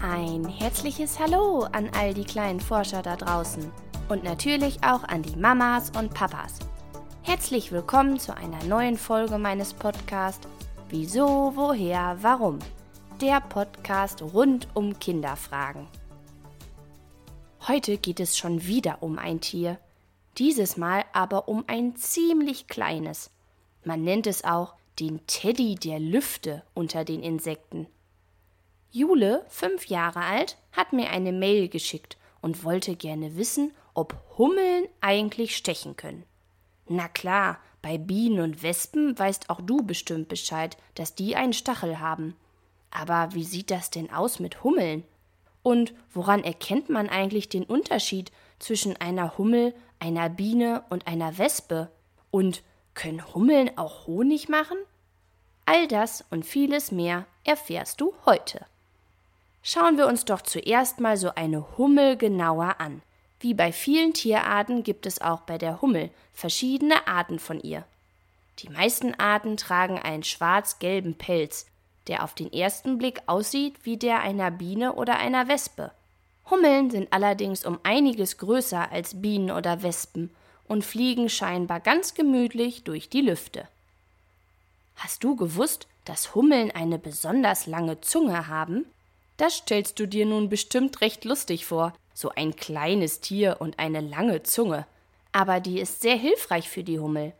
Ein herzliches Hallo an all die kleinen Forscher da draußen und natürlich auch an die Mamas und Papas. Herzlich willkommen zu einer neuen Folge meines Podcasts Wieso, woher, warum? Der Podcast rund um Kinderfragen. Heute geht es schon wieder um ein Tier, dieses Mal aber um ein ziemlich kleines. Man nennt es auch den Teddy der Lüfte unter den Insekten. Jule, fünf Jahre alt, hat mir eine Mail geschickt und wollte gerne wissen, ob Hummeln eigentlich stechen können. Na klar, bei Bienen und Wespen weißt auch du bestimmt Bescheid, dass die einen Stachel haben. Aber wie sieht das denn aus mit Hummeln? Und woran erkennt man eigentlich den Unterschied zwischen einer Hummel, einer Biene und einer Wespe? Und können Hummeln auch Honig machen? All das und vieles mehr erfährst du heute. Schauen wir uns doch zuerst mal so eine Hummel genauer an. Wie bei vielen Tierarten gibt es auch bei der Hummel verschiedene Arten von ihr. Die meisten Arten tragen einen schwarz-gelben Pelz, der auf den ersten Blick aussieht wie der einer Biene oder einer Wespe. Hummeln sind allerdings um einiges größer als Bienen oder Wespen und fliegen scheinbar ganz gemütlich durch die Lüfte. Hast du gewusst, dass Hummeln eine besonders lange Zunge haben? Das stellst du dir nun bestimmt recht lustig vor, so ein kleines Tier und eine lange Zunge. Aber die ist sehr hilfreich für die Hummel.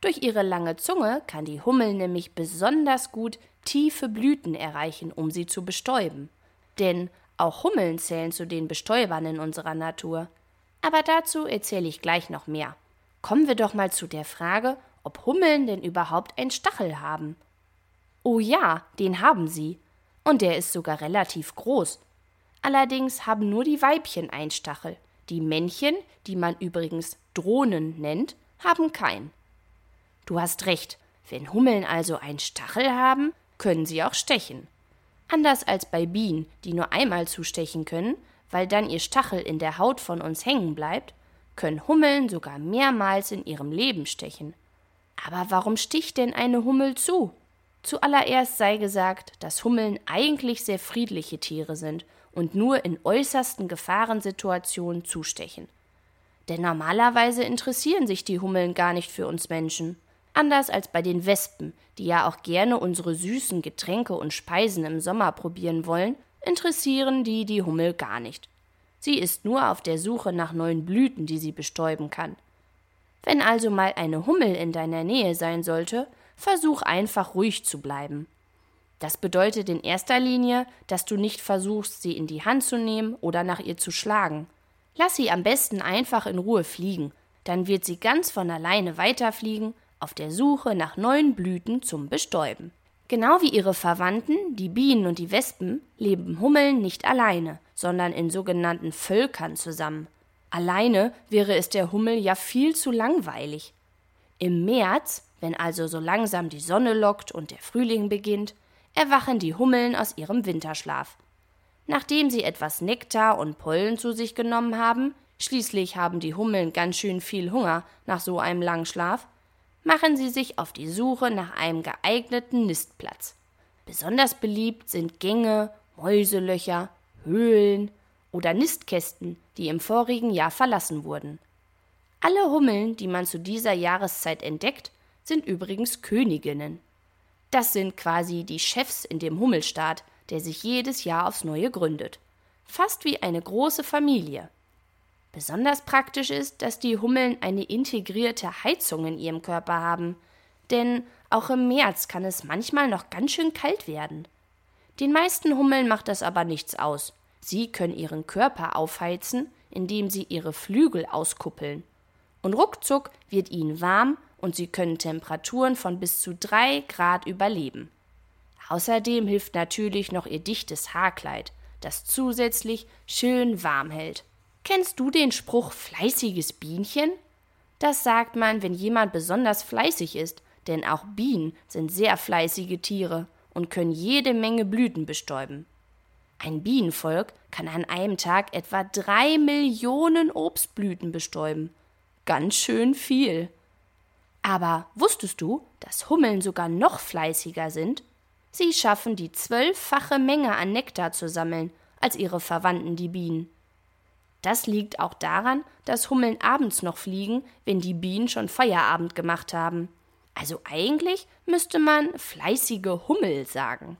Durch ihre lange Zunge kann die Hummel nämlich besonders gut tiefe Blüten erreichen, um sie zu bestäuben. Denn auch Hummeln zählen zu den Bestäubern in unserer Natur. Aber dazu erzähle ich gleich noch mehr. Kommen wir doch mal zu der Frage, ob Hummeln denn überhaupt einen Stachel haben. Oh ja, den haben sie und der ist sogar relativ groß. Allerdings haben nur die Weibchen einen Stachel. Die Männchen, die man übrigens Drohnen nennt, haben keinen. Du hast recht, wenn Hummeln also einen Stachel haben, können sie auch stechen. Anders als bei Bienen, die nur einmal zustechen können, weil dann ihr Stachel in der Haut von uns hängen bleibt, können Hummeln sogar mehrmals in ihrem Leben stechen. Aber warum sticht denn eine Hummel zu? Zuallererst sei gesagt, dass Hummeln eigentlich sehr friedliche Tiere sind und nur in äußersten Gefahrensituationen zustechen. Denn normalerweise interessieren sich die Hummeln gar nicht für uns Menschen. Anders als bei den Wespen, die ja auch gerne unsere süßen Getränke und Speisen im Sommer probieren wollen, interessieren die die Hummel gar nicht. Sie ist nur auf der Suche nach neuen Blüten, die sie bestäuben kann. Wenn also mal eine Hummel in deiner Nähe sein sollte, versuch einfach ruhig zu bleiben. Das bedeutet in erster Linie, dass du nicht versuchst, sie in die Hand zu nehmen oder nach ihr zu schlagen. Lass sie am besten einfach in Ruhe fliegen, dann wird sie ganz von alleine weiterfliegen, auf der Suche nach neuen Blüten zum Bestäuben. Genau wie ihre Verwandten, die Bienen und die Wespen, leben Hummeln nicht alleine, sondern in sogenannten Völkern zusammen. Alleine wäre es der Hummel ja viel zu langweilig. Im März wenn also so langsam die Sonne lockt und der Frühling beginnt, erwachen die Hummeln aus ihrem Winterschlaf. Nachdem sie etwas Nektar und Pollen zu sich genommen haben, schließlich haben die Hummeln ganz schön viel Hunger nach so einem langen Schlaf, machen sie sich auf die Suche nach einem geeigneten Nistplatz. Besonders beliebt sind Gänge, Mäuselöcher, Höhlen oder Nistkästen, die im vorigen Jahr verlassen wurden. Alle Hummeln, die man zu dieser Jahreszeit entdeckt, sind übrigens Königinnen. Das sind quasi die Chefs in dem Hummelstaat, der sich jedes Jahr aufs Neue gründet. Fast wie eine große Familie. Besonders praktisch ist, dass die Hummeln eine integrierte Heizung in ihrem Körper haben, denn auch im März kann es manchmal noch ganz schön kalt werden. Den meisten Hummeln macht das aber nichts aus. Sie können ihren Körper aufheizen, indem sie ihre Flügel auskuppeln. Und ruckzuck wird ihnen warm und sie können Temperaturen von bis zu drei Grad überleben. Außerdem hilft natürlich noch ihr dichtes Haarkleid, das zusätzlich schön warm hält. Kennst du den Spruch fleißiges Bienchen? Das sagt man, wenn jemand besonders fleißig ist, denn auch Bienen sind sehr fleißige Tiere und können jede Menge Blüten bestäuben. Ein Bienenvolk kann an einem Tag etwa drei Millionen Obstblüten bestäuben. Ganz schön viel. Aber wusstest du, dass Hummeln sogar noch fleißiger sind? Sie schaffen die zwölffache Menge an Nektar zu sammeln, als ihre Verwandten die Bienen. Das liegt auch daran, dass Hummeln abends noch fliegen, wenn die Bienen schon Feierabend gemacht haben. Also eigentlich müsste man fleißige Hummel sagen.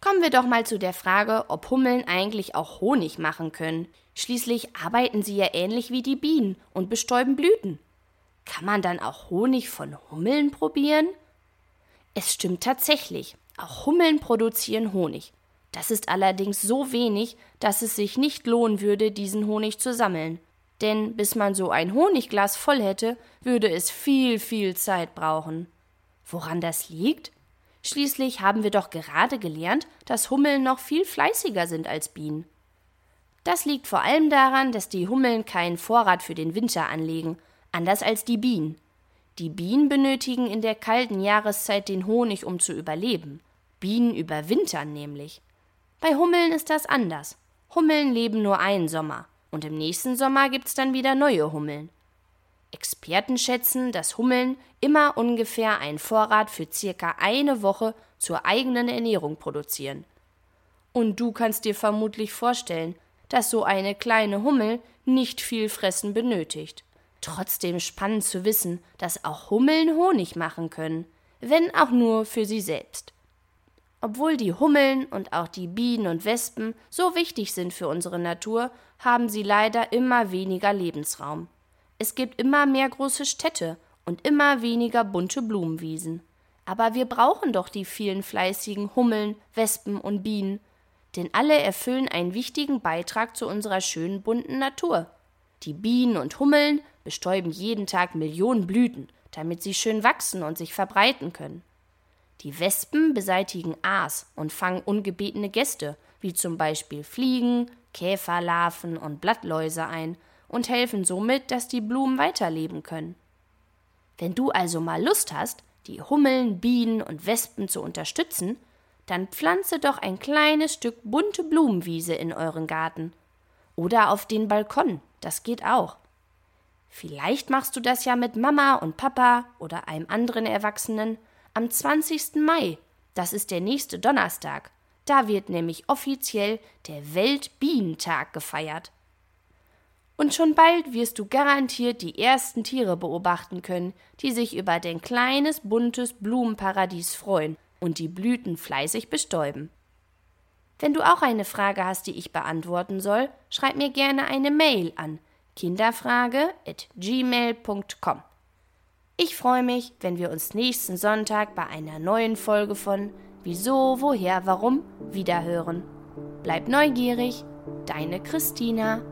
Kommen wir doch mal zu der Frage, ob Hummeln eigentlich auch Honig machen können. Schließlich arbeiten sie ja ähnlich wie die Bienen und bestäuben Blüten. Kann man dann auch Honig von Hummeln probieren? Es stimmt tatsächlich, auch Hummeln produzieren Honig. Das ist allerdings so wenig, dass es sich nicht lohnen würde, diesen Honig zu sammeln. Denn bis man so ein Honigglas voll hätte, würde es viel, viel Zeit brauchen. Woran das liegt? Schließlich haben wir doch gerade gelernt, dass Hummeln noch viel fleißiger sind als Bienen. Das liegt vor allem daran, dass die Hummeln keinen Vorrat für den Winter anlegen, anders als die Bienen. Die Bienen benötigen in der kalten Jahreszeit den Honig, um zu überleben. Bienen überwintern nämlich. Bei Hummeln ist das anders. Hummeln leben nur einen Sommer, und im nächsten Sommer gibt's dann wieder neue Hummeln. Experten schätzen, dass Hummeln immer ungefähr einen Vorrat für circa eine Woche zur eigenen Ernährung produzieren. Und du kannst dir vermutlich vorstellen, dass so eine kleine Hummel nicht viel Fressen benötigt. Trotzdem spannend zu wissen, dass auch Hummeln Honig machen können, wenn auch nur für sie selbst. Obwohl die Hummeln und auch die Bienen und Wespen so wichtig sind für unsere Natur, haben sie leider immer weniger Lebensraum. Es gibt immer mehr große Städte und immer weniger bunte Blumenwiesen. Aber wir brauchen doch die vielen fleißigen Hummeln, Wespen und Bienen, denn alle erfüllen einen wichtigen Beitrag zu unserer schönen bunten Natur. Die Bienen und Hummeln bestäuben jeden Tag Millionen Blüten, damit sie schön wachsen und sich verbreiten können. Die Wespen beseitigen Aas und fangen ungebetene Gäste, wie zum Beispiel Fliegen, Käferlarven und Blattläuse ein und helfen somit, dass die Blumen weiterleben können. Wenn du also mal Lust hast, die Hummeln, Bienen und Wespen zu unterstützen, dann pflanze doch ein kleines Stück bunte Blumenwiese in euren Garten. Oder auf den Balkon, das geht auch. Vielleicht machst du das ja mit Mama und Papa oder einem anderen Erwachsenen am 20. Mai. Das ist der nächste Donnerstag. Da wird nämlich offiziell der Weltbienentag gefeiert. Und schon bald wirst du garantiert die ersten Tiere beobachten können, die sich über dein kleines, buntes Blumenparadies freuen und die Blüten fleißig bestäuben. Wenn du auch eine Frage hast, die ich beantworten soll, schreib mir gerne eine Mail an kinderfrage@gmail.com. Ich freue mich, wenn wir uns nächsten Sonntag bei einer neuen Folge von Wieso, woher, warum wiederhören. Bleib neugierig, deine Christina.